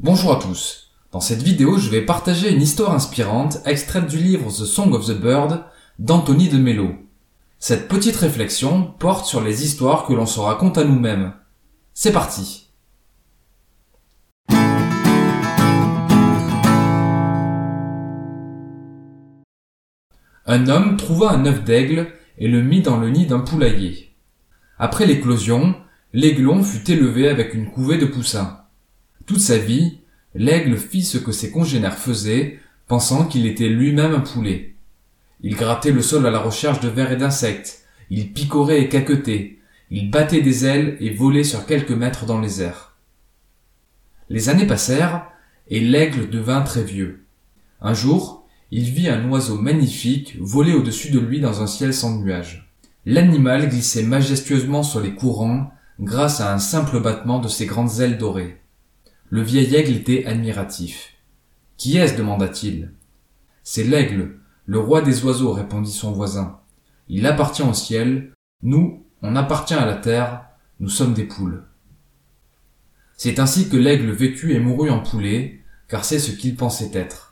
Bonjour à tous. Dans cette vidéo, je vais partager une histoire inspirante extraite du livre The Song of the Bird d'Anthony de Mello. Cette petite réflexion porte sur les histoires que l'on se raconte à nous-mêmes. C'est parti. Un homme trouva un œuf d'aigle et le mit dans le nid d'un poulailler. Après l'éclosion, l'aiglon fut élevé avec une couvée de poussins. Toute sa vie, l'aigle fit ce que ses congénères faisaient, pensant qu'il était lui-même un poulet. Il grattait le sol à la recherche de vers et d'insectes, il picorait et caquetait, il battait des ailes et volait sur quelques mètres dans les airs. Les années passèrent, et l'aigle devint très vieux. Un jour, il vit un oiseau magnifique voler au-dessus de lui dans un ciel sans nuages. L'animal glissait majestueusement sur les courants grâce à un simple battement de ses grandes ailes dorées. Le vieil aigle était admiratif. Qui est-ce demanda-t-il. C'est l'aigle, le roi des oiseaux, répondit son voisin. Il appartient au ciel, nous, on appartient à la terre, nous sommes des poules. C'est ainsi que l'aigle vécut et mourut en poulet, car c'est ce qu'il pensait être.